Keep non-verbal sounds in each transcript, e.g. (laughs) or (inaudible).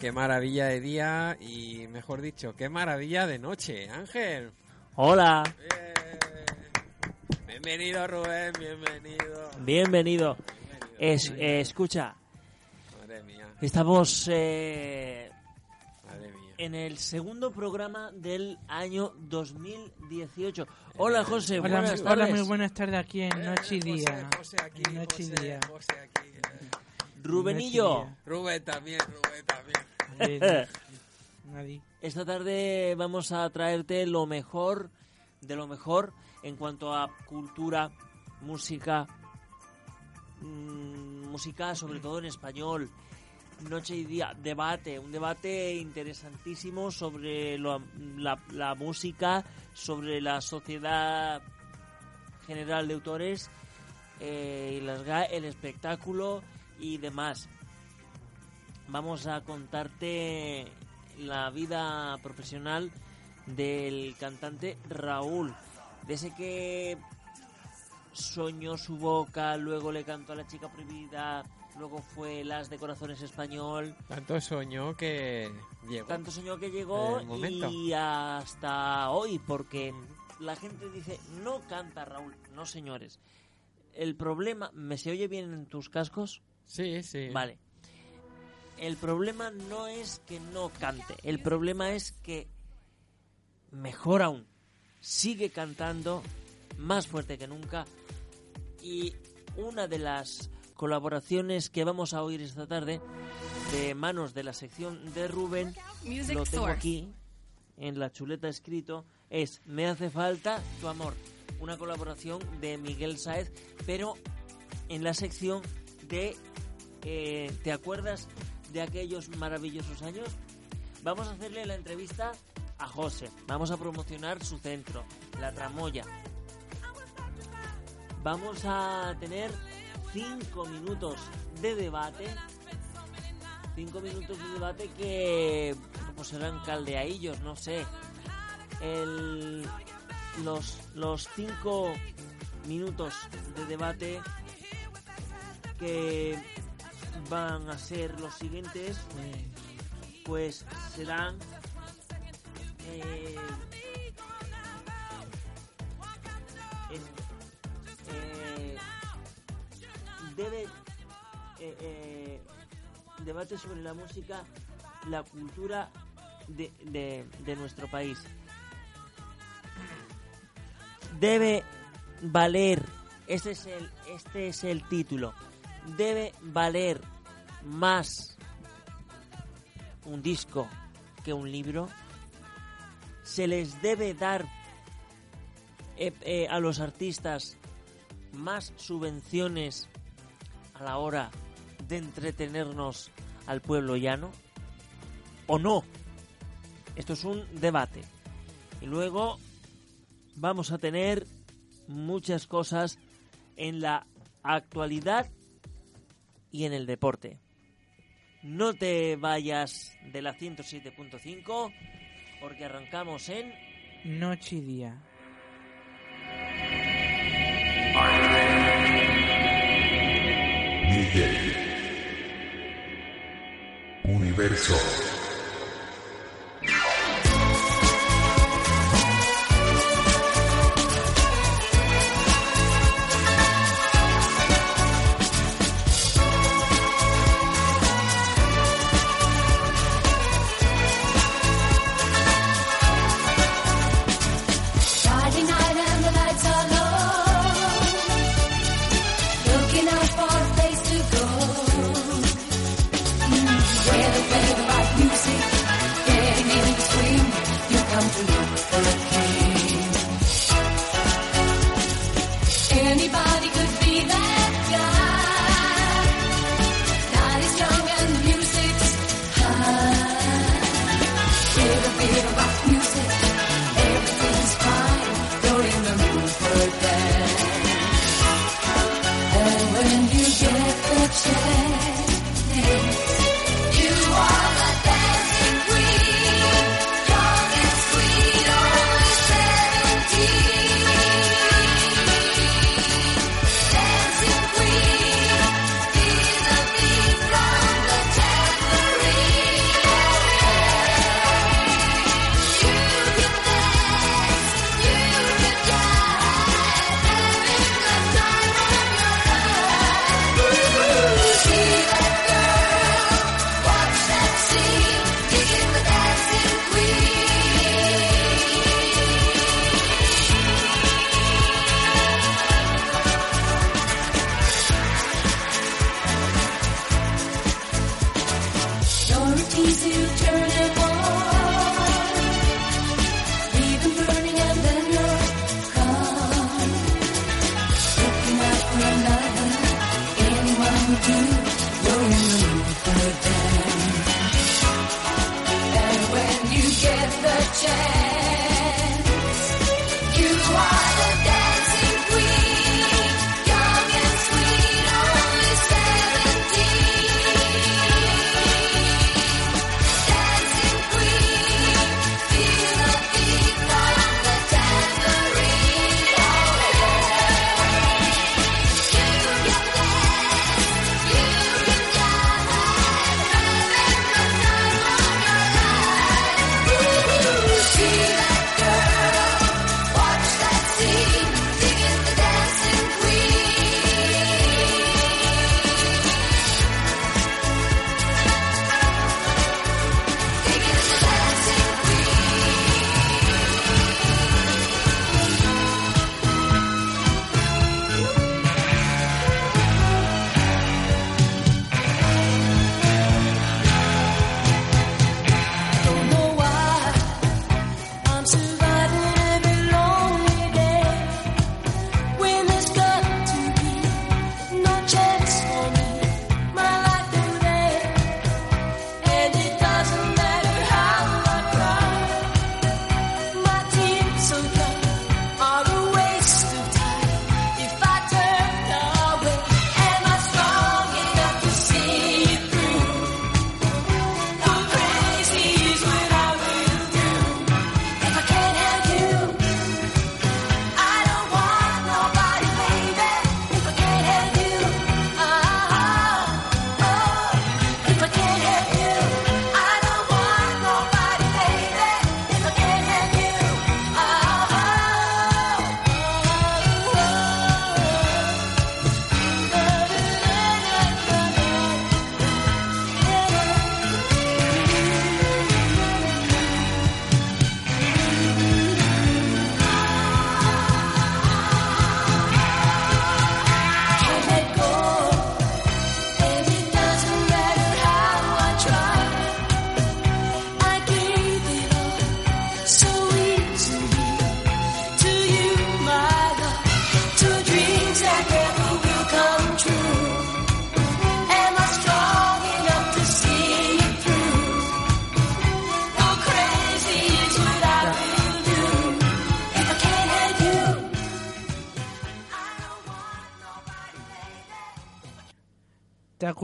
Qué maravilla de día y, mejor dicho, qué maravilla de noche, Ángel. Hola. Bienvenido, Rubén, bienvenido. Bienvenido. Es, eh, escucha, Madre mía, estamos eh, madre mía. en el segundo programa del año 2018. Hola, José. Hola, buenas hola, tardes. muy buenas tardes aquí en Noche y Eh, José, Día. José aquí, En Noche y José, Día. José aquí. Rubenillo, Rubén también, Rubén también. Nadie. esta tarde vamos a traerte lo mejor de lo mejor en cuanto a cultura, música, mm, música sobre todo en español. Noche y día, debate, un debate interesantísimo sobre lo- la, la música, sobre la sociedad general de autores, eh, y las el espectáculo y demás. Vamos a contarte la vida profesional del cantante Raúl, de ese que soñó su boca, luego le cantó a la chica prohibida, luego fue Las de Corazones Español, Tanto soñó que llegó. tanto soñó que llegó y hasta hoy, porque la gente dice, no canta Raúl, no señores. el problema... ¿Me se oye bien en tus cascos? Sí, sí. Vale. El problema no es que no cante, el problema es que, mejor aún, sigue cantando más fuerte que nunca y una de las colaboraciones que vamos a oír esta tarde de manos de la sección de Rubén, lo tengo aquí en la chuleta escrito, es Me hace falta tu amor, una colaboración de Miguel Saez, pero en la sección eh, ¿Te acuerdas de aquellos maravillosos años? Vamos a hacerle la entrevista a José, vamos a promocionar su centro, La Tramoya. Vamos a tener cinco minutos de debate, cinco minutos de debate que pues serán caldeadillos, no sé. Los, los cinco minutos de debate que van a ser los siguientes, pues serán eh, eh, debe eh, eh, debate sobre la música, la cultura de, de- de nuestro país. Debe valer, este es el, este es el título, debe valer más un disco que un libro. Se les debe dar eh, eh, a los artistas más subvenciones a la hora de entretenernos al pueblo llano o no. Esto es un debate. Y luego vamos a tener muchas cosas en la actualidad y en el deporte. No te vayas de la 107.5 porque arrancamos en Noche y día. Miguel. Universo.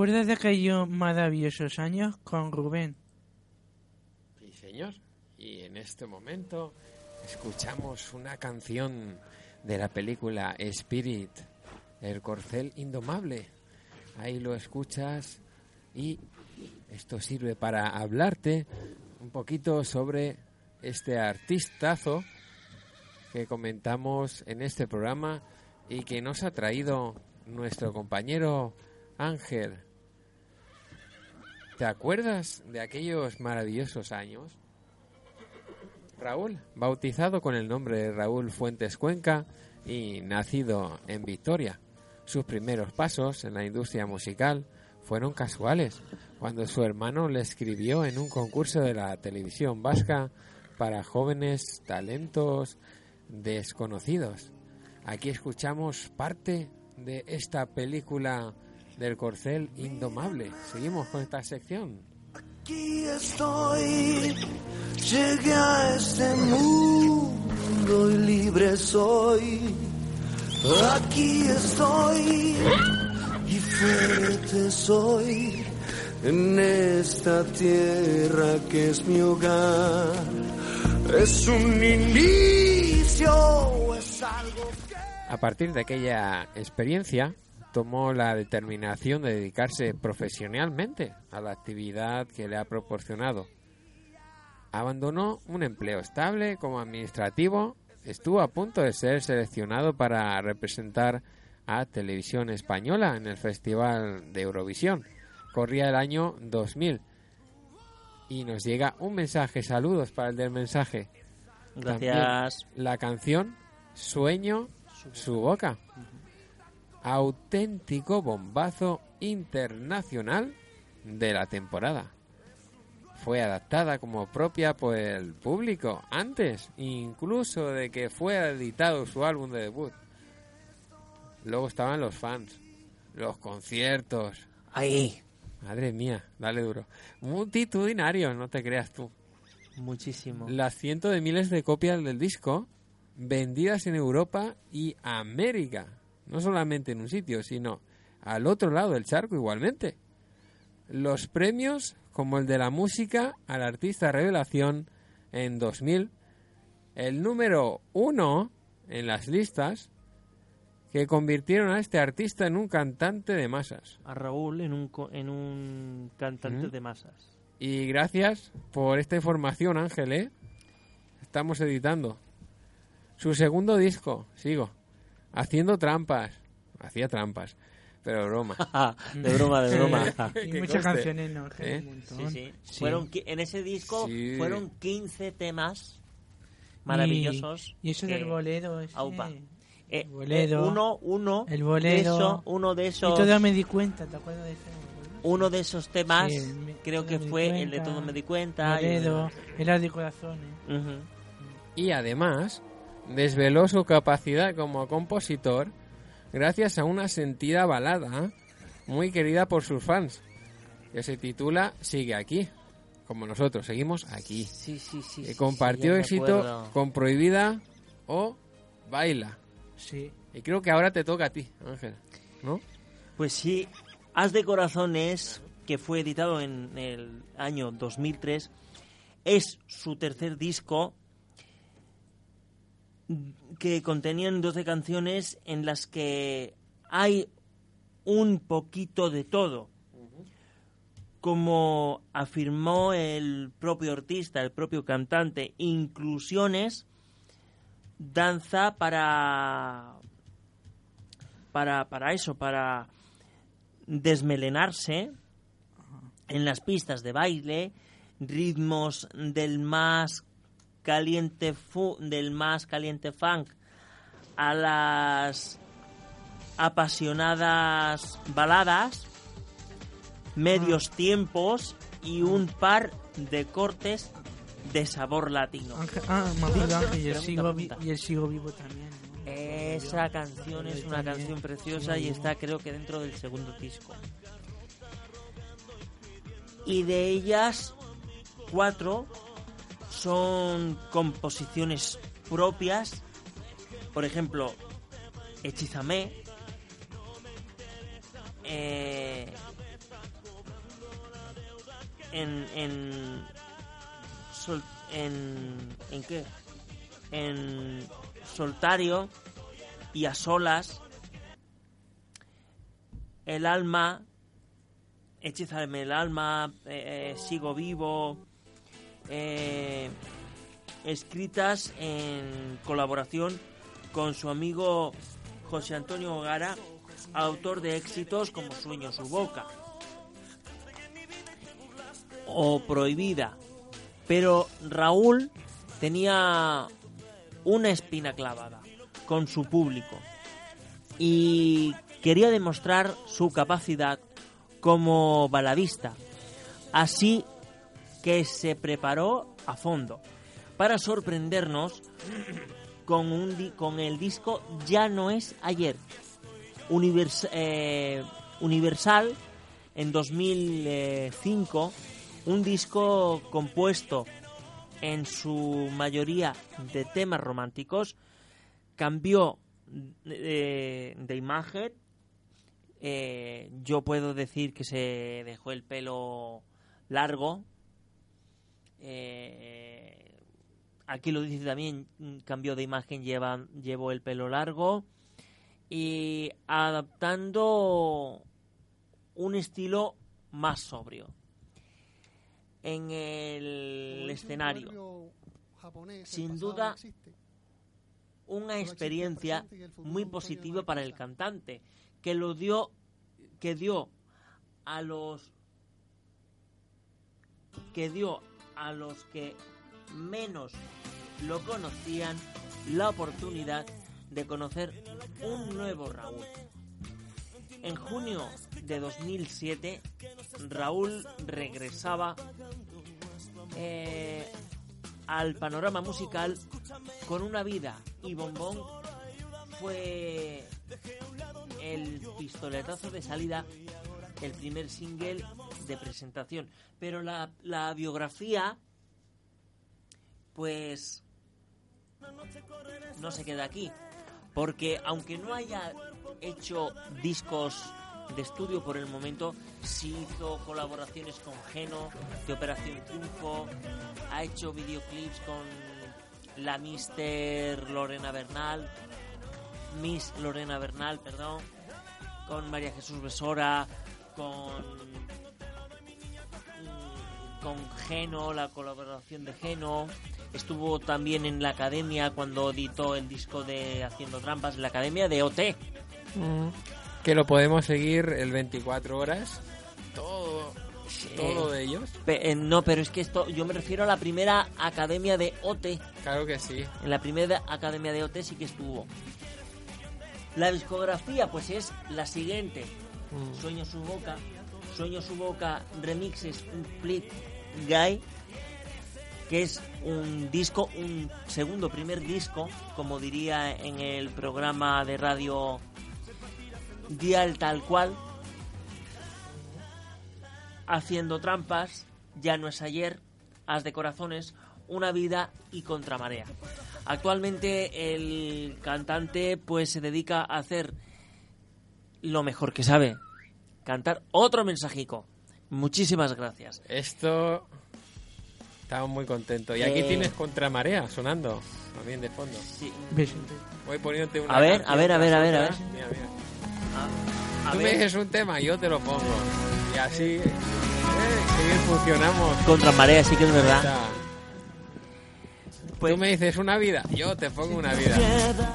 Acuerdas de aquellos maravillosos años con Rubén? Sí, señor. Y en este momento escuchamos una canción de la película Spirit, El corcel indomable. Ahí lo escuchas y esto sirve para hablarte un poquito sobre este artistazo que comentamos en este programa y que nos ha traído nuestro compañero Ángel. ¿Te acuerdas de aquellos maravillosos años? Raúl, bautizado con el nombre de Raúl Fuentes Cuenca y nacido en Victoria. Sus primeros pasos en la industria musical fueron casuales, cuando su hermano le escribió en un concurso de la televisión vasca para jóvenes talentos desconocidos. Aquí escuchamos parte de esta película del corcel indomable. Seguimos con esta sección. Aquí estoy, llegué a este mundo y libre soy. Aquí estoy y fuerte soy en esta tierra que es mi hogar. Es un inicio, es algo que... A partir de aquella experiencia, tomó la determinación de dedicarse profesionalmente a la actividad que le ha proporcionado. Abandonó un empleo estable como administrativo, estuvo a punto de ser seleccionado para representar a Televisión Española en el Festival de Eurovisión. Corría el año 2000 y nos llega un mensaje, saludos para el del mensaje. También Gracias. la canción Sueño su boca. Auténtico bombazo internacional de la temporada. Fue adaptada como propia por el público antes incluso de que fuera editado su álbum de debut. Luego estaban los fans, los conciertos. Ahí. Madre mía, dale duro. Multitudinario, no te creas tú Muchísimo. las cientos de miles de copias del disco vendidas en Europa y América. No solamente en un sitio, sino al otro lado del charco igualmente. Los premios, como el de la música al artista revelación en 2000, el número uno en las listas que convirtieron a este artista en un cantante de masas. A Raúl en un, co- en un cantante Mm. de masas. Y gracias por esta información, Ángel, ¿eh? Estamos editando. Su segundo disco, sigo. Haciendo trampas. Hacía trampas, pero broma. (laughs) de broma, de broma. (laughs) Y muchas canciones, ¿no? ¿Eh? Un montón. Sí, sí. Sí. Fueron, en ese disco Sí. fueron 15 temas maravillosos. Y, y eso que- del bolero. ese. Aupa. Eh, bolero. eh, uno, uno, El de bolero. eso- uno de Y esos, todo me di cuenta, ¿te acuerdas de eso? uno de esos temas, Sí, me- creo que fue el de cuenta, todo me di cuenta. y- Bolero, el de corazones. Ujú. Y además, desveló su capacidad como compositor gracias a una sentida balada muy querida por sus fans, que se titula Sigue aquí, como nosotros, seguimos aquí. Sí, sí, sí. que sí, compartió sí, éxito acuerdo. con Prohibida o Baila. Sí. Y creo que ahora te toca a ti, Ángel, ¿no? Pues sí, Haz de Corazones, que fue editado en el año 2003, es su tercer disco que contenían 12 canciones en las que hay un poquito de todo. Como afirmó el propio artista, el propio cantante, inclusiones, danza para para, para eso, para desmelenarse en las pistas de baile, ritmos del más caliente fu- del más caliente funk a las apasionadas baladas, medios tiempos y un par de cortes de sabor latino. Ángel, ah, Ángel, y el, sigo, vi- pregunta. y el sigo vivo también. ¿no? Esa canción es una canción preciosa y está creo que dentro del segundo disco. Y de ellas, cuatro son composiciones propias. Por ejemplo, Hechizame, eh, en en en qué en soltario y a solas el alma hechizarme el alma eh, eh, sigo vivo eh, escritas en colaboración con su amigo José Antonio Ogara, autor de éxitos como Sueño su boca o Prohibida. Pero Raúl tenía una espina clavada con su público y quería demostrar su capacidad como baladista. Así que se preparó a fondo para sorprendernos con, un con el disco Ya no es ayer. Eh, Universal en 2005, un disco compuesto en su mayoría de temas románticos, cambió de, de imagen. Eh, yo puedo decir que se dejó el pelo largo. Eh, aquí lo dice también, cambió de imagen, lleva, llevó el pelo largo. Y adaptando un estilo más sobrio en el escenario. Sin duda, una experiencia muy positiva para el cantante, que lo dio, que dio a los que dio a los que menos lo conocían la oportunidad de conocer un nuevo Raúl. En junio de 2007, Raúl regresaba eh, al panorama musical con una vida y bombón fue el pistoletazo de salida, el primer single de presentación. Pero la, la biografía, pues, no se queda aquí. Porque aunque no haya hecho discos de estudio por el momento, sí hizo colaboraciones con Geno, de Operación Triunfo, ha hecho videoclips con la Mister Lorena Bernal, Miss Lorena Bernal, perdón, con María Jesús Besora, con con Geno, la colaboración de Geno. Estuvo también en la academia cuando editó el disco de Haciendo Trampas, la academia de OT. Que lo podemos seguir el 24 horas. Todo, todo de ellos. Pe- eh, no, pero es que esto, yo me refiero a la primera academia de OT. Claro que sí. En la primera academia de OT sí que estuvo. La discografía, pues es la siguiente: Sueño su boca, Sueño su boca, remixes, un split guy, que es un disco, un segundo primer disco, como diría en el programa de radio Dial tal cual, haciendo trampas, ya no es ayer, as de corazones, una vida y contramarea. Actualmente el cantante pues se dedica a hacer lo mejor que sabe, cantar otro mensajico. Muchísimas gracias. Esto. Estamos muy contentos. Y aquí Eh. tienes Contramarea sonando también de fondo. Sí. Voy poniéndote una. A ver, a ver, a ver, a ver, a ver. Mira, mira. A Tú me dices un tema y yo te lo pongo. Y así. Eh, qué bien funcionamos. contramarea sí que es verdad. Pues Tú me dices una vida, yo te pongo una vida.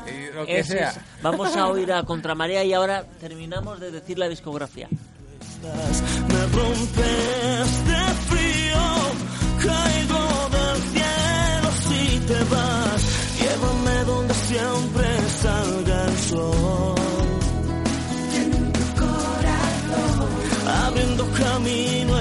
Y lo que sea. es- vamos a oír a contramarea y ahora terminamos de decir la discografía. Me rompes de frío, caigo del cielo si te vas. Llévame donde siempre salga el sol. Abriendo camino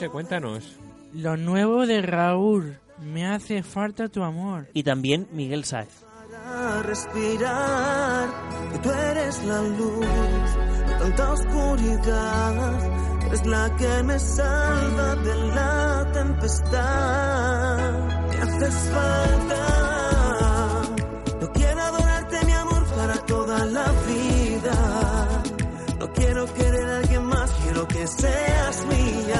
José, cuéntanos. Lo nuevo de Raúl, me hace falta tu amor. Y también Miguel Sáez. Respirar, que tú eres la luz de tanta oscuridad, eres la que me salva de la tempestad. Me haces falta, no quiero adorarte mi amor para toda la vida, no quiero querer a alguien más, quiero que seas mía.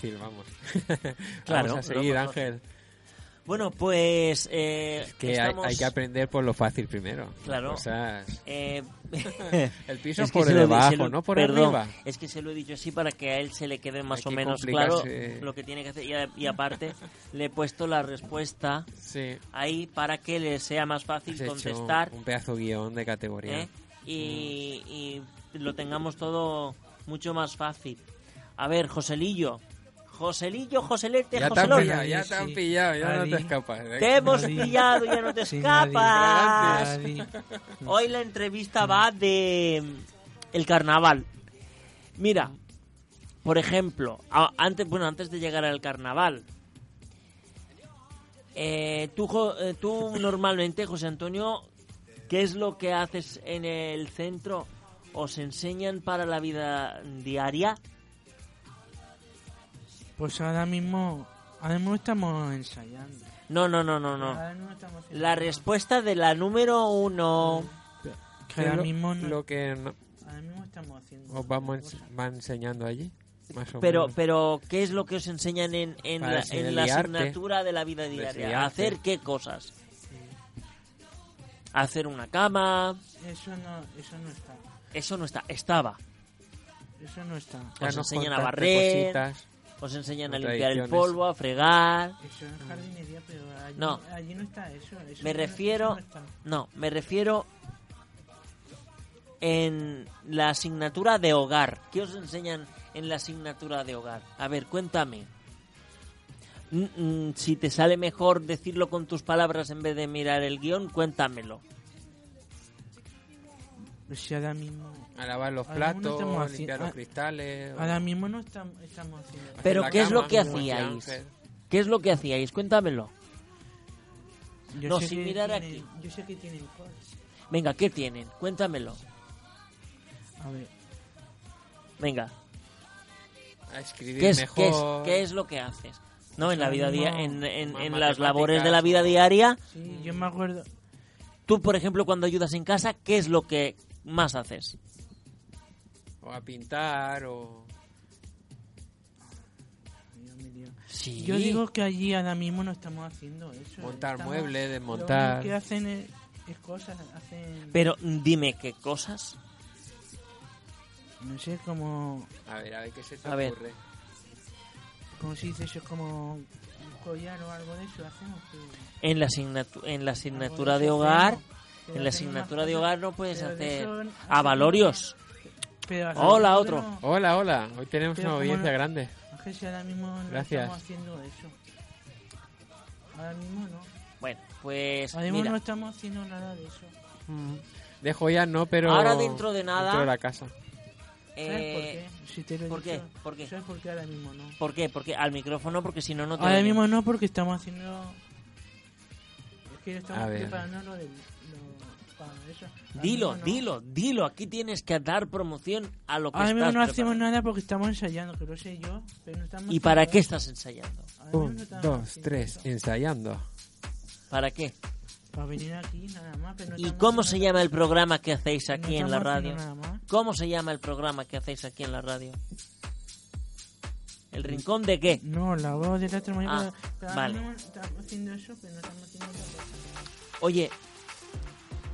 Fácil, vamos. (laughs) Claro, vamos a seguir, Ángel. Bueno, pues eh, Que hay, estamos... hay que aprender por lo fácil primero. Claro. Cosas- eh, (laughs) El piso (laughs) es que por debajo, lo- no por perdón, arriba. Es que se lo he dicho así para que a él se le quede más Hay o que menos claro lo que tiene que hacer. Y, a- y aparte, le he puesto la respuesta Sí. ahí para que le sea más fácil Has contestar un pedazo guion de categoría. ¿eh? y, y lo tengamos todo mucho más fácil. A ver, Joselillo. Joselillo, Joselete, Ya te han Joselón. pillado, ya te han pillado, ya no te escapas. ¿eh? Te hemos Nadie. pillado, ya no te Sí, escapas. nadie. Hoy la entrevista va de mm, el carnaval. Mira, por ejemplo, antes, bueno, antes de llegar al carnaval, eh, tú, Jo- eh, tú normalmente, José Antonio, ¿qué es lo que haces en el centro? ¿Os enseñan para la vida diaria? Pues ahora mismo, ahora mismo estamos ensayando. No, no, no, no, no. Ahora mismo estamos haciendo- La respuesta de la número uno. Que ahora mismo no- lo que no- ahora mismo estamos haciendo. os vamos otra cosa. va enseñando allí. Más o Pero, menos. pero, ¿qué es lo que os enseñan en, en Para la, en la asignatura de la vida diaria? ¿Hacer qué cosas? Hacer una cama. Eso no, eso no está. Eso no está. Estaba. Eso no está. Ya os nos enseñan a contaste barrer. cositas. Os enseñan a limpiar el polvo, a fregar. Eso es jardinería, pero allí No. allí no está eso. eso Me no- refiero- no. No, me refiero en la asignatura de hogar. ¿Qué os enseñan en la asignatura de hogar? A ver, cuéntame. Mm, mm, Si te sale mejor decirlo con tus palabras en vez de mirar el guion, cuéntamelo. Si ahora mismo. A lavar los platos, haci- limpiar los cristales. o Ahora mismo no estamos, estamos haciendo. Pero ¿qué es lo que hacíais? ¿Qué es lo que hacíais? Cuéntamelo. Yo No, sin mirar tienen- aquí. Yo sé que tienen cosas. Venga, ¿qué tienen? Cuéntamelo. A ver, Venga, A escribir ¿qué es, qué es, mejor. qué es lo que haces? No, en la vida No, dia- en, en- en las labores de la vida diaria, sí, yo me acuerdo. tú, por ejemplo, cuando ayudas en casa, ¿qué es lo que más haces? O a pintar, o... Sí. Yo digo que allí ahora mismo no estamos haciendo eso. Montar Estamos- muebles, desmontar. que hacen es, es cosas, hacen. Pero dime qué cosas. No sé cómo. A ver, a ver qué se te A ver. ocurre. ¿Cómo se dice eso? Como un collar o algo de eso hacemos. que- En la, en la asignatura de hogar, hacemos, en la asignatura de hogar no puedes hacer eso a hacemos- valorios. pero hace Hola, otro. no- Hola, hola. Hoy tenemos Pero una audiencia no- grande. Ángel, si ahora mismo no Gracias. estamos haciendo eso. Ahora mismo no. Bueno, pues Ahora mismo mira, no estamos haciendo nada de eso. De joyas no, pero... Ahora dentro de nada- Dentro de la casa. ¿Sabes por eh, qué? Si te lo he ¿por qué? ¿Por qué? ¿Sabes por qué ahora mismo no? ¿por qué? Porque al micrófono, porque si no, no te Ahora mismo no, porque estamos haciendo. Es que estamos preparando lo del. Para eso. Dilo, no. dilo, dilo. Aquí tienes que dar promoción a lo que Ahora mismo no hacemos preparando. nada porque estamos ensayando, que lo sé yo. Pero no estamos ¿Y para qué estás ensayando? No Un, dos, tres, ensayando. ¿Para qué? Para venir aquí nada más. Pero no ¿Y cómo se llama el programa que hacéis no aquí en la radio? haciendo nada más. ¿Cómo se llama el programa que hacéis aquí en la radio? ¿El rincón de qué? No, la voz de la. Ah, pero- pero ahora vale. mismo estamos haciendo eso, pero no estamos haciendo otra cosa. Oye,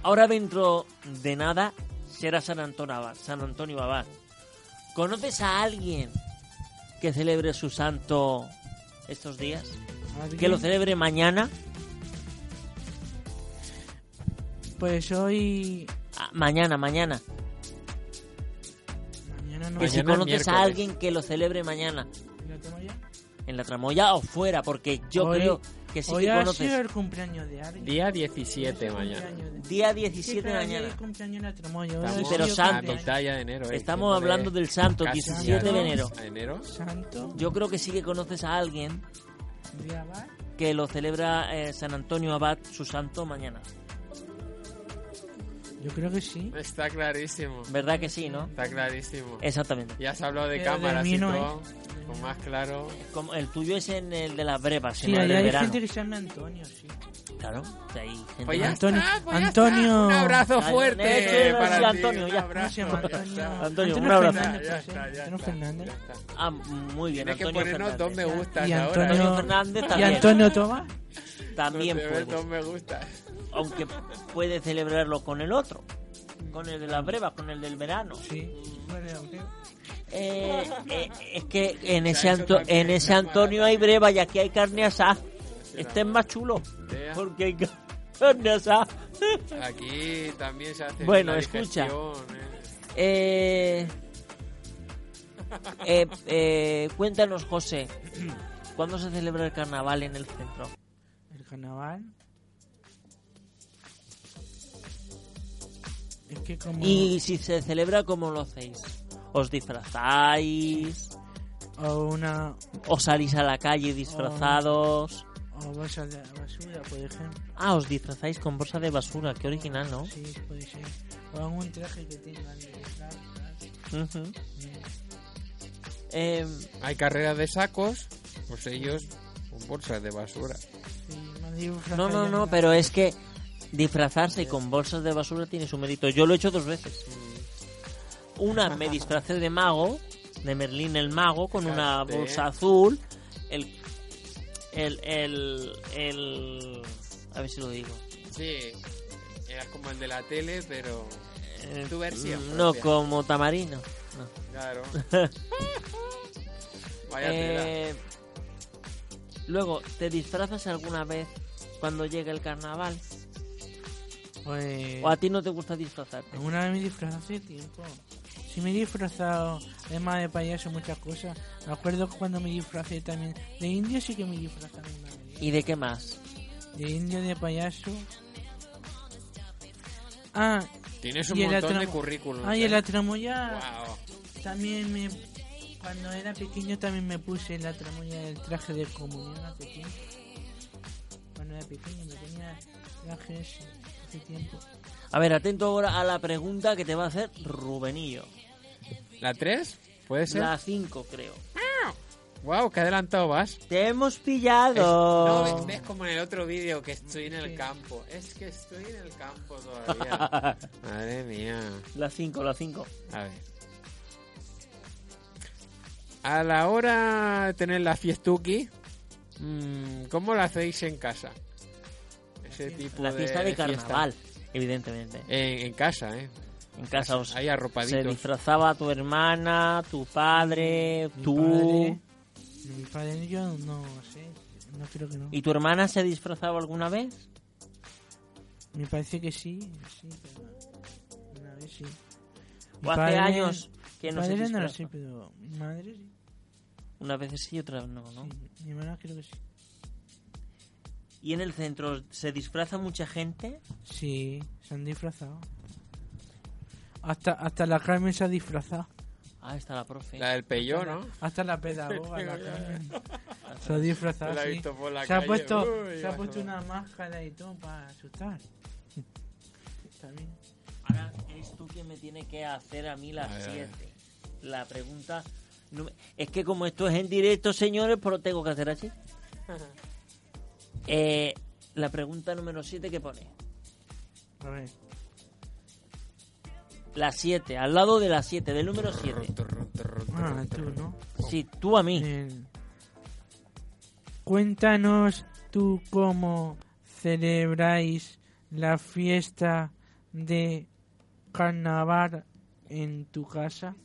ahora dentro de nada será San Antonio Abad. San Antonio Abad. ¿Conoces a alguien que celebre su santo estos días? ¿Alguien? ¿Que lo celebre mañana? Pues hoy. Ah, mañana, mañana. Mañana no. Que si Mañana conoces a alguien que lo celebre mañana. ¿La tengo ya? En la tramoya o fuera, porque yo Hoy- creo que sí Hoy que ha conoces. sido el cumpleaños de alguien. Día Hoy 17 es el mañana. Día Sí, 17 de claro, ayer mañana. es cumpleaños de la Tramoya, hoy ha Estamos pero a santo. de enero. eh, Estamos yéndole hablando del santo, casi 17 de enero. a enero. Santo, Yo creo que sí que conoces a alguien día va. que lo celebra eh, San Antonio Abad, su santo, mañana. Yo creo que sí. Está clarísimo. ¿Verdad que sí, no? Está clarísimo. Exactamente. Ya has hablado de Pero cámaras y no todo. Con más claro. Como el tuyo es en el de las brevas, Sí, en el del hay verano. gente que se llama Antonio, sí. Claro, hay gente Pues ya Antonio- está, pues ya Antonio- está. Un abrazo fuerte para Antonio, un ya. Antonio, está. Antonio, un abrazo. Fernández, Antonio. Ah, muy bien, Tienes que Antonio ponernos dos me gustas Y ahora. Antonio Antonio, Fernández y también. Antonio Tomás. También dos me gustas. Aunque puede celebrarlo con el otro. Con el de las brevas, con el del verano. Sí. Eh, eh, es que (laughs) en ese, Anto- en es ese Antonio hay breva y aquí hay carne asada. Este es más chulo. Porque hay carne asada. Aquí también se hace Bueno, la escucha. Eh, eh, eh, cuéntanos, José, ¿cuándo se celebra el carnaval en el centro? El carnaval. Es que como... Y si se celebra, ¿cómo lo hacéis? ¿Os disfrazáis? O una... ¿O salís a la calle disfrazados? O bolsa de basura, por ejemplo. Ah, os disfrazáis con bolsa de basura, qué original, ¿no? Sí, puede ser. O algún traje que tengan. Eh, Hay carreras de sacos, pues ellos con bolsas de basura. Sí, no, no, no, pero es que disfrazarse con bolsas de basura tiene su mérito. Yo lo he hecho dos veces. Una (laughs) me disfracé de mago, de Merlín el mago, con una bolsa azul. El, el, el, el, a ver si lo digo. Sí, era como el de la tele, pero Eh, Tu versión No propia. como tamarino. No. claro. (laughs) Vaya. Eh, luego, ¿te disfrazas alguna vez cuando llega el carnaval? Pues... ¿O a ti no te gusta disfrazarte? Alguna vez me disfrazé hace tiempo. Sí me he disfrazado, además de payaso, muchas cosas. Me acuerdo cuando me disfrazé también. De indio sí que me disfrazé una vez. ¿Y de qué más? De indio, de payaso. Ah, Tienes un y el montón de currículum. ah, y ¿eh? en la tramoya Guau. también me... Cuando era pequeño también me puse en la tramoya el traje de comunión hace tiempo. Cuando era pequeño me tenía traje ese hace tiempo. A ver, atento ahora a la pregunta que te va a hacer Rubenillo. ¿La 3? ¿Puede ser? La 5, creo. Wow, qué adelantado vas. Te hemos Es- pillado. no, ves, ves como en el otro vídeo que estoy en el campo. Es que estoy en el campo todavía. (laughs) Madre mía. La 5, la 5. A ver. A la hora de tener la fiestuki, mm, ¿cómo la hacéis en casa? Ese tipo La fiesta de fiesta. carnaval, evidentemente. En, en casa, ¿eh? En casa os Ahí se arropaditos. disfrazaba tu hermana, tu padre, Mi tú. padre- mi padre yo no sé, no creo que no. ¿Y tu hermana se disfrazaba alguna vez? Me parece que sí, sí, pero una vez sí. Mi ¿O hace padre- años que no se padre no disfraza? lo sé, pero mi madre sí. Una vez sí y otra no, ¿no? sí. Mi hermana creo que sí. ¿Y en el centro se disfraza mucha gente? Sí, se han disfrazado. Hasta, hasta la Carmen se ha disfrazado. Ah, está la profe. La del peyó, ¿no? Hasta la pedagoga, la (laughs) Carmen. (laughs) Se ha disfrazado, La he sí. visto por la Se ha puesto, Uy, se ha puesto una máscara y todo para asustar. (laughs) Está bien. Ahora es tú quien me tiene que hacer a mí las A ver, a ver. 7. La pregunta... no- Es que como esto es en directo, señores, pues lo tengo que hacer así. Eh, la pregunta número 7 que pone. A ver. La 7, al lado de la 7, del número 7. Ah, tú, ¿no? Sí, tú a mí. Cuéntanos tú cómo celebráis la fiesta de carnaval en tu casa.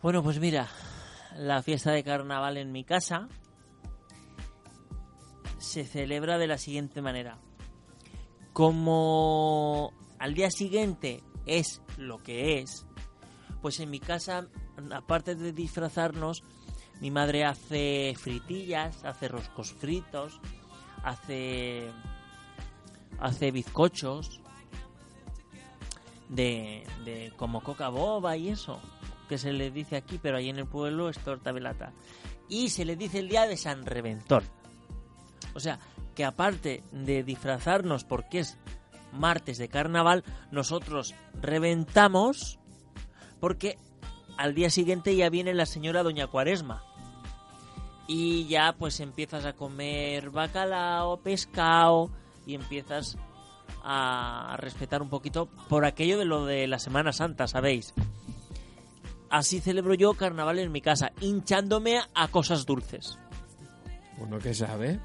Bueno, pues mira, la fiesta de carnaval en mi casa se celebra de la siguiente manera. Como al día siguiente es lo que es, pues en mi casa, aparte de disfrazarnos, mi madre hace fritillas, hace roscos fritos, hace hace bizcochos de, de como coca boba y eso que se le dice aquí, pero ahí en el pueblo es torta velata. Y se le dice el día de San Reventor. O sea, que aparte de disfrazarnos porque es martes de carnaval, nosotros reventamos porque al día siguiente ya viene la señora Doña Cuaresma. Y ya pues empiezas a comer bacalao, pescado y empiezas a respetar un poquito por aquello de lo de la Semana Santa, ¿sabéis? Así celebro yo carnaval en mi casa, hinchándome a cosas dulces. Uno que sabe.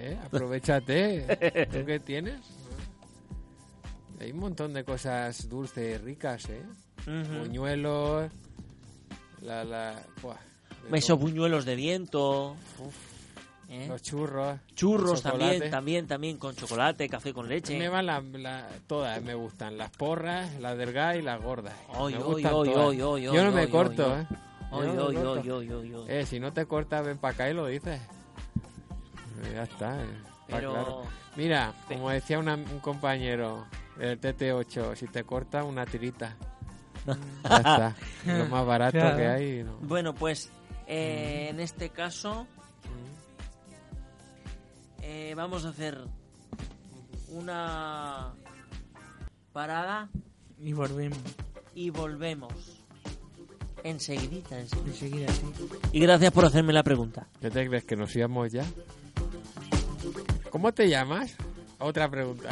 ¿Eh? Aprovechate. (laughs) ¿Tú qué tienes? Hay un montón de cosas dulces, ricas, ¿eh? Ujú. Buñuelos. La, la, buah, Esos buñuelos de viento. ¿eh? Los churros. Churros también, también, también con chocolate, café con leche. Me van la- la- todas, me gustan. Las porras, las delgadas y las gordas. Oy, me oy, oy, todas. Yo no me corto, ¿eh? Eh, si no te cortas, ven para acá y lo dices. Eh, Ya está, eh, está Pero- claro. Mira, como decía una- un compañero del TT8, si te cortas una tirita. (laughs) ya está. Lo más barato Claro. que hay. ¿no? Bueno, pues eh, en este caso eh, vamos a hacer una parada Y volvemos. y volvemos enseguidita, enseguida. Enseguida, sí. Y gracias por hacerme la pregunta. ¿Qué te crees que nos íbamos ya? ¿Cómo te llamas? Otra pregunta.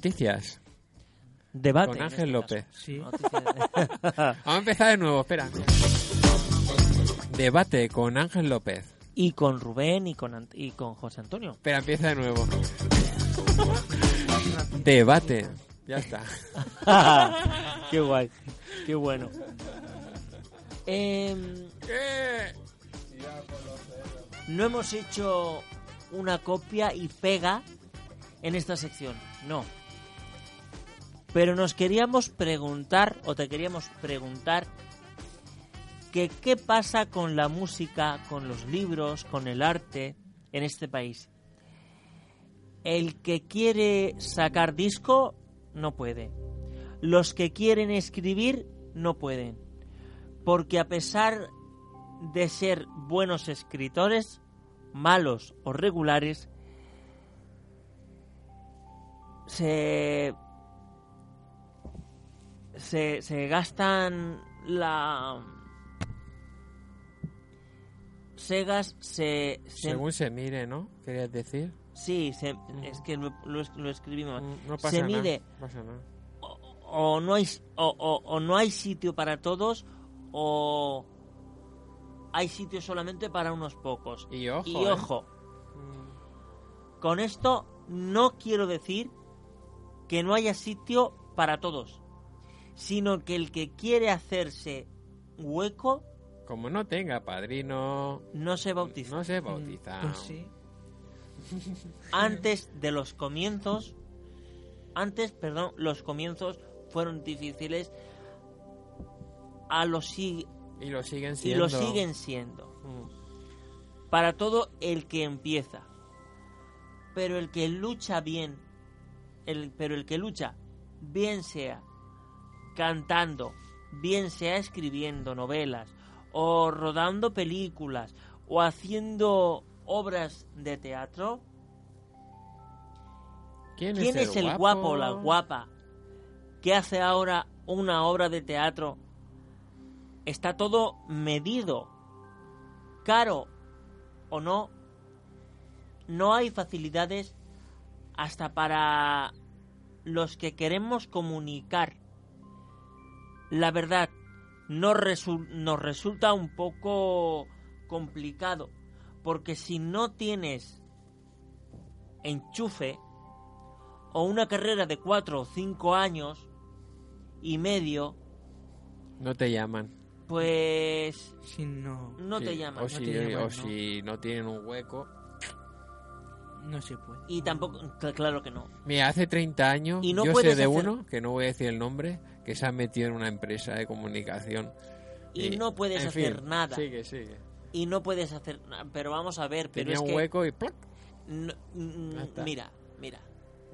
Noticias Debate. con Ángel este López. Sí. (laughs) Vamos a empezar de nuevo, espera. Debate con Ángel López. y con Rubén y con, y con José Antonio. Espera, empieza de nuevo. Debate. Ya está. (laughs) qué guay, qué bueno. Em, no hemos hecho una copia y pega en esta sección, no. Pero nos queríamos preguntar, o te queríamos preguntar, que qué pasa con la música, con los libros, con el arte en este país. El que quiere sacar disco no puede. Los que quieren escribir no pueden. Porque a pesar de ser buenos escritores, malos o regulares, se, se, se gastan la... Segas se, se- Según se mire, ¿no? ¿Querías decir? sí, se- es que lo, lo, lo escribí mal. No pasa se mide pasa nada. o no hay o, o- o no hay sitio para todos o hay sitio solamente para unos pocos Y ojo, y ¿eh? ojo con esto no quiero decir que no haya sitio para todos sino que el que quiere hacerse hueco Como no tenga padrino, no se bautiza no se bautiza. Pues sí. (laughs) (laughs) antes de los comienzos antes perdón los comienzos fueron difíciles, a los Y lo siguen y siendo. lo siguen siendo. Mm. Para todo el que empieza. Pero el que lucha bien, el, pero el que lucha, bien sea cantando, bien sea escribiendo novelas, o rodando películas, o haciendo obras de teatro, ¿Quién, ¿quién es el guapo o la guapa que hace ahora una obra de teatro? Está todo medido, caro o no. No hay facilidades hasta para los que queremos comunicar. La verdad, nos, resu- nos resulta un poco complicado, porque si no tienes enchufe, o una carrera de cuatro o cinco años y medio, No te llaman. pues Si no, no Sí, te llaman. O, no si, te llaman, o no. si no tienen un hueco. No se puede. Y tampoco, cl- claro que no. Mira, hace 30 años Y no yo sé de hacer- uno, que no voy a decir el nombre, que se ha metido en una empresa de comunicación. Y no puedes en hacer fin, nada. Sigue, sigue. Y no puedes hacer nada. Pero vamos a ver, pero Tenía es un que... hueco y ¡plac! no- mm, mira, mira,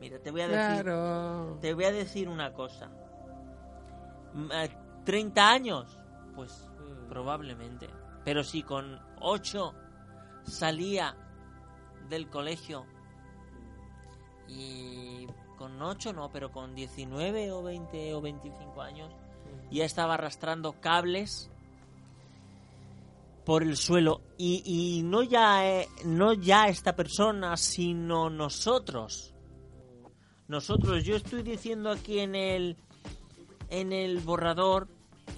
mira, te voy a decir... Claro. Te voy a decir una cosa. Mm, eh, ¿30 años? Pues probablemente. Pero si con 8 salía del colegio. Y con 8 no, pero con 19 o 20 o 25 años ya estaba arrastrando cables por el suelo. Y, y no ya eh, no ya esta persona sino nosotros. Nosotros yo estoy diciendo aquí en el en el borrador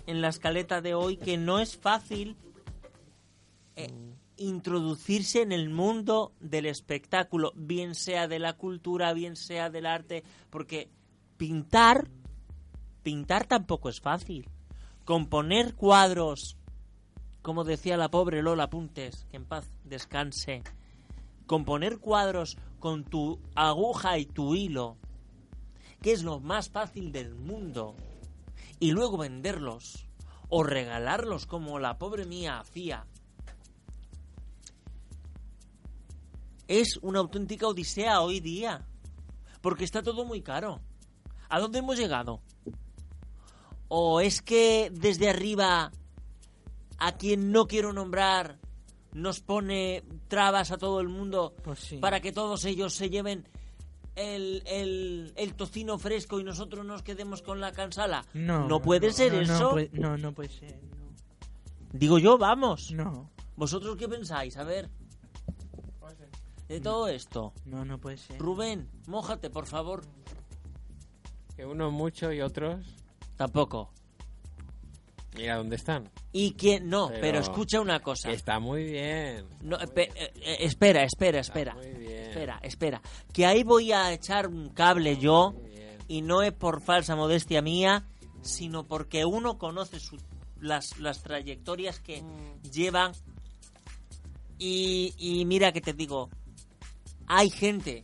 en la escaleta de hoy que no es fácil eh, introducirse en el mundo del espectáculo bien sea de la cultura bien sea del arte porque pintar pintar tampoco es fácil. Componer cuadros como decía la pobre Lola Puntes que en paz descanse componer cuadros con tu aguja y tu hilo, que es lo más fácil del mundo, y luego venderlos o regalarlos como la pobre mía hacía, es una auténtica odisea hoy día, porque está todo muy caro. ¿A dónde hemos llegado? ¿O es que desde arriba a quien no quiero nombrar nos pone trabas a todo el mundo Pues sí. para que todos ellos se lleven el, el, el tocino fresco y nosotros nos quedemos con la cansala? No, puede ser no, eso. No, puede- no, no puede ser. Digo yo, vamos. No. no, ¿Vosotros qué pensáis? A ver. De todo esto. no, no puede ser. Rubén, mójate, por favor. Que unos muchos y otros. Tampoco. Mira dónde están. Y quién no, pero, Pero- escucha una cosa. Está muy bien. No, eh, eh, espera, espera, Está espera. muy bien. Espera, espera. Que ahí voy a echar un cable yo. Y no es por falsa modestia mía, sino porque uno conoce su- las, las trayectorias que llevan. Y, y mira que te digo, hay gente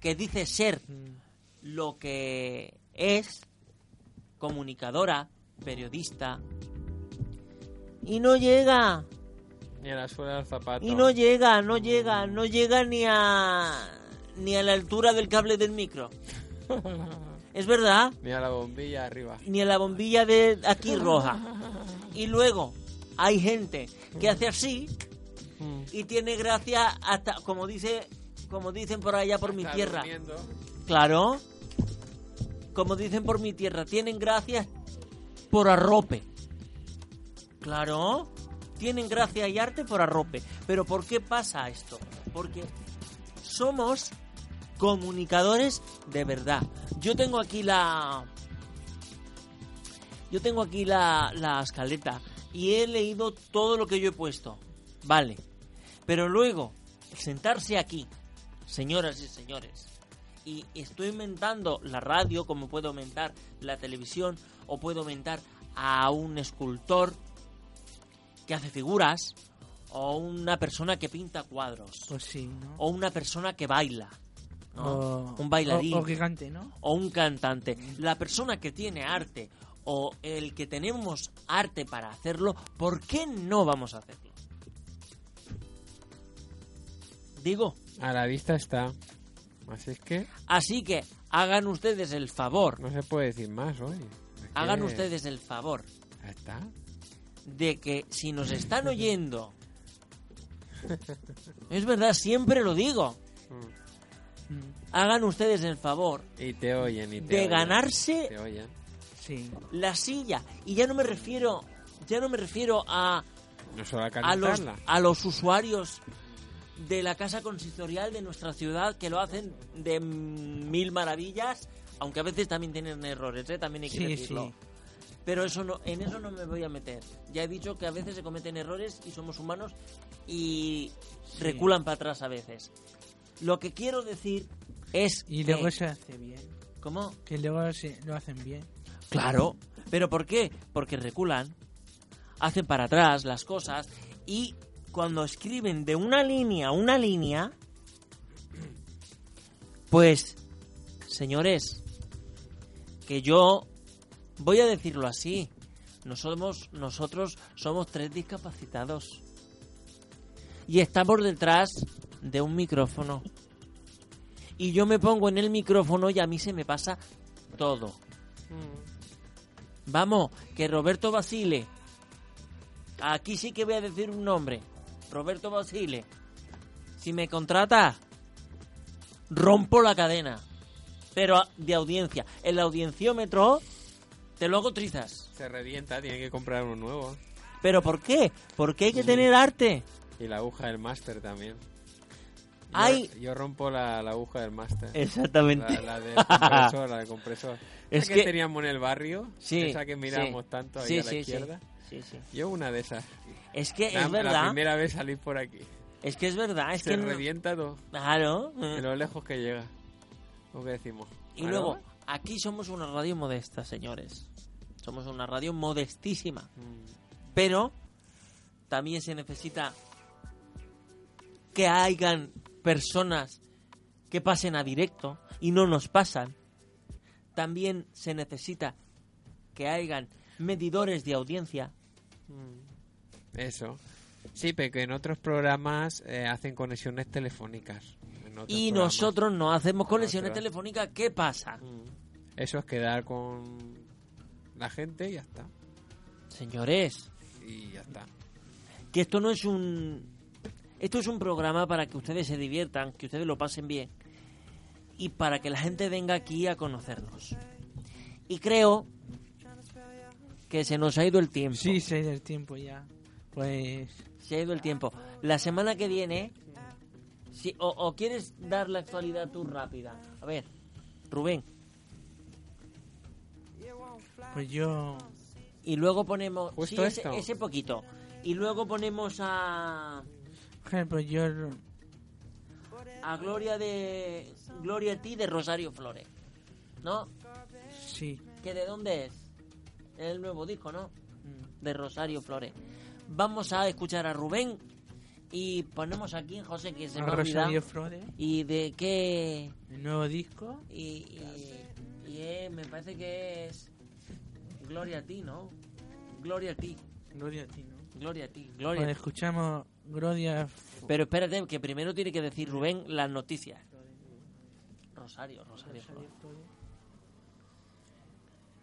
que dice ser lo que es, comunicadora, periodista, y no llega, Ni a la suela del zapato. y no llega, no llega, no llega ni a ni a la altura del cable del micro. (laughs) ¿Es verdad? Ni a la bombilla arriba. Ni a la bombilla de aquí roja. (laughs) Y luego hay gente que hace así y tiene gracia hasta como dice como dicen por allá por mi tierra. durmiendo. Claro. Como dicen por mi tierra, tienen gracia por arrope. Claro. Tienen gracia y arte por arrope. Pero ¿por qué pasa esto? Porque somos comunicadores de verdad. Yo tengo aquí la... Yo tengo aquí la, la escaleta y he leído todo lo que yo he puesto. Vale. Pero luego, sentarse aquí, señoras y señores, y estoy inventando la radio, como puedo aumentar la televisión, o puedo aumentar a un escultor que hace figuras, o una persona que pinta cuadros, Pues sí, ¿no? o una persona que baila. ¿no? O, un bailarín O, o gigante, ¿no? o un cantante. La persona que tiene arte o el que tenemos arte para hacerlo, ¿por qué no vamos a hacerlo? Digo, A la vista está. Así es que así que hagan ustedes el favor, no se puede decir más hoy. Es que hagan ustedes el favor está. de que si nos están (laughs) oyendo, es verdad, siempre lo digo, Mm. hagan ustedes el favor Y te oyen y te de oyen. ganarse Te oyen. Sí. la silla. Y ya no me refiero, ya no me refiero a No solo a a los, a los usuarios de la casa consistorial de nuestra ciudad que lo hacen de mil maravillas, aunque a veces también tienen errores, ¿eh? también hay que Sí, decirlo. sí. Pero eso no, en eso no me voy a meter. Ya he dicho que a veces se cometen errores y somos humanos y reculan para atrás a veces. Lo que quiero decir es Y que- luego se hace bien. ¿Cómo? Que luego se, lo hacen bien. Claro. ¿Pero por qué? Porque reculan, hacen para atrás las cosas y cuando escriben de una línea a una línea, pues, señores, que yo voy a decirlo así, nosotros somos tres discapacitados y estamos detrás de un micrófono. Y yo me pongo en el micrófono y a mí se me pasa todo. Vamos, que Roberto Basile. Aquí sí que voy a decir un nombre. Roberto Basile. Si me contrata, rompo la cadena. Pero de audiencia. El audienciómetro te lo hago trizas. Se revienta, tiene que comprar uno nuevo. ¿Pero por qué? Porque hay que tener arte. Y la aguja del máster también. Yo, Ay. yo rompo la, la aguja del máster. Exactamente. La, la del compresor, la del compresor. (laughs) Es ¿Esa que- que teníamos en el barrio? Sí. Esa que miramos sí. tanto ahí Sí, a la izquierda. Sí, sí. Yo una de esas. Es que La, es la verdad. primera vez salí por aquí. Es que es verdad. Es Se que revienta todo. Claro. De lo lejos que llega. Lo que decimos. Y ¿Ah, luego, aquí somos una radio modesta, señores. Somos una radio modestísima. Mm. Pero también se necesita que hayan personas que pasen a directo y no nos pasan. También se necesita que hayan medidores de audiencia. Eso. Sí, pero que en otros programas eh, hacen conexiones telefónicas. Y programas. nosotros no hacemos conexiones telefónicas. ¿Qué pasa? Eso es quedar con la gente y ya está. Señores, Y ya está. que esto no es un esto es un programa para que ustedes se diviertan, que ustedes lo pasen bien y para que la gente venga aquí a conocernos. Y creo que se nos ha ido el tiempo. Sí, se ha ido el tiempo ya. Pues Se ha ido el tiempo. La semana que viene si, o, o quieres dar la actualidad tú rápida. A ver, Rubén, pues yo y luego ponemos Justo sí, ese, poquito. Y luego ponemos a por ejemplo, yo a Gloria de Gloria a ti de Rosario Flores. ¿No? sí. ¿Que de dónde es? El nuevo disco, ¿no? De Rosario Flores. Vamos a escuchar a Rubén y ponemos aquí, José, que se a me. Rosario Flores, ¿Y de qué? el nuevo disco. Y, y- y es- me parece que es Gloria a ti, ¿no? Gloria a ti, Gloria a ti, ¿no? Gloria a ti, Gloria a ti. escuchamos Gloria Pero espérate, que primero tiene que decir Rubén las noticias. Rosario, Rosario. Flores.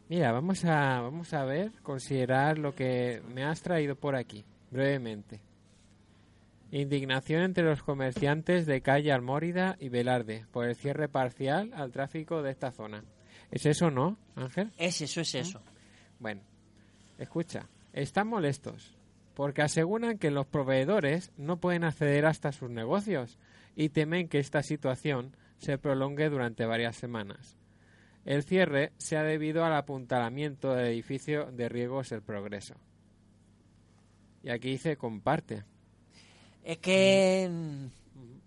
Mira, vamos a, vamos a ver, considerar lo que me has traído por aquí, brevemente. Indignación entre los comerciantes de calle Almórida y Velarde por el cierre parcial al tráfico de esta zona. ¿Es eso, no, Ángel? Es eso, es eso. Bueno, escucha, están molestos porque aseguran que los proveedores no pueden acceder hasta sus negocios y temen que esta situación se prolongue durante varias semanas. El cierre se ha debido al apuntalamiento del edificio de Riegos El Progreso. Y aquí dice comparte. Es que mm,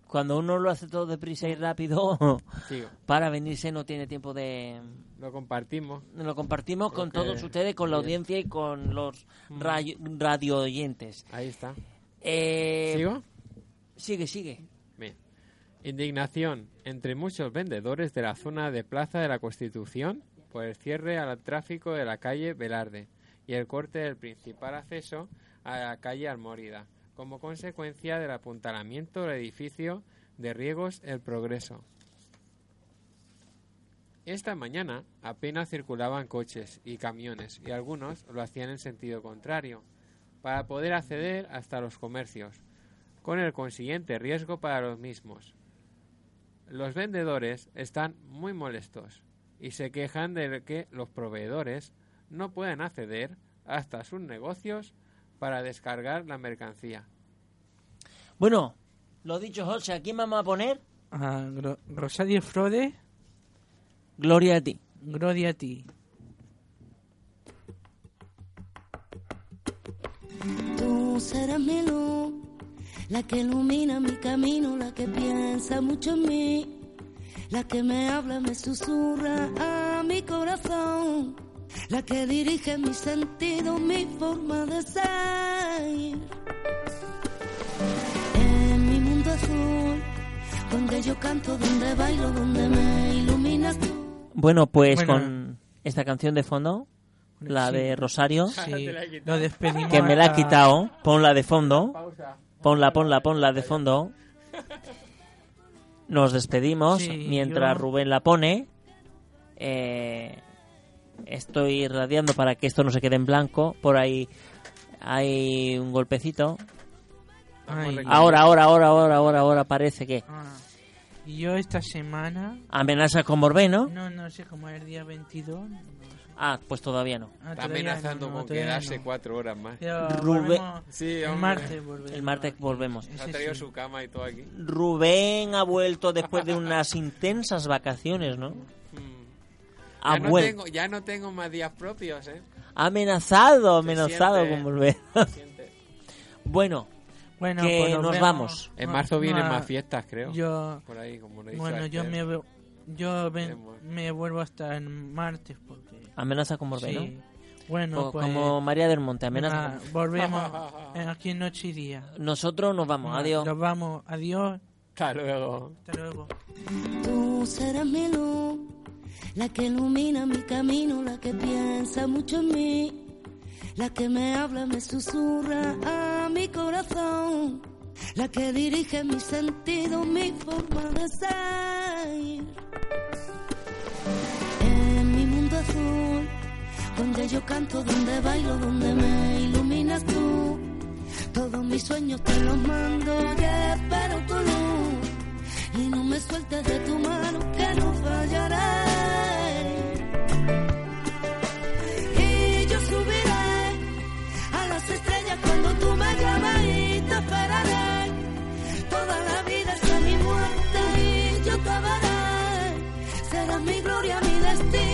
cuando uno lo hace todo deprisa y rápido, (laughs) para venirse no tiene tiempo de... Lo compartimos. Lo compartimos con todos ustedes, con la audiencia y con los radio, radio oyentes. Ahí está. Eh, ¿Sigo? Sigue, sigue. Indignación entre muchos vendedores de la zona de Plaza de la Constitución por el cierre al tráfico de la calle Velarde y el corte del principal acceso a la calle Almórida, como consecuencia del apuntalamiento del edificio de Riegos El Progreso. Esta mañana apenas circulaban coches y camiones y algunos lo hacían en sentido contrario, para poder acceder hasta los comercios, con el consiguiente riesgo para los mismos. Los vendedores están muy molestos y se quejan de que los proveedores no pueden acceder hasta sus negocios para descargar la mercancía. Bueno, lo dicho, José, ¿a quién vamos a poner? A Gro- Rosario Frode, Gloria a ti. Gloria a ti. Tú serás mi luz, la que ilumina mi camino, la que piensa mucho en mí, la que me habla, me susurra a mi corazón, la que dirige mi sentido, mi forma de ser. En mi mundo azul, donde yo canto, donde bailo, donde me iluminas tú. Bueno, pues Bueno. con esta canción de fondo, la Sí. de Rosario, Sí, (laughs) lo despedimos. que me la ha quitado, ponla de fondo, ponla, ponla, ponla de fondo. Nos despedimos Sí, mientras yo- Rubén la pone. Eh, estoy radiando para que esto no se quede en blanco. Por ahí hay un golpecito. Ay, Ahora, ahora, ahora, ahora, ahora, ahora parece que ah. Yo esta semana, amenaza con Morbé, ¿no? no, no sé cómo es el día 22. no. Ah, pues todavía no. Ah, Está todavía amenazando no, no, con quedarse no. cuatro horas más. Pero Rubén- Sí, el martes volvemos. El martes volvemos. Se ha traído sí. su cama y todo aquí. Rubén ha vuelto después de unas (laughs) intensas vacaciones, ¿no? Mm. Ha Ya, no vuelto. tengo, ya no tengo más días propios, ¿eh? Amenazado, amenazado con volver. Bueno, Bueno, que pues nos vamos. En No, marzo vienen no, más fiestas, creo. Yo, Por ahí, como he dicho bueno, yo me, yo ven- me vuelvo hasta el martes porque... amenaza con volver, sí. Bueno, ¿no? Co- pues... Como María del Monte, amenaza. nada, con- volvemos (laughs) aquí en Noche y Día. Nosotros nos vamos, adiós. Nos vamos. Adiós. Hasta luego. Hasta luego. Tú serás mi luz, la que ilumina mi camino, la que piensa mucho en mí, la que me habla, me susurra a mi corazón, la que dirige mi sentido, mi forma de ser. Donde yo canto, donde bailo, donde me iluminas tú, todos mis sueños te los mando y espero tu luz. Y no me sueltes de tu mano que no fallaré. Y yo subiré a las estrellas cuando tú me llames y te esperaré. Toda la vida hasta mi muerte y yo te veré. Serás mi gloria, mi destino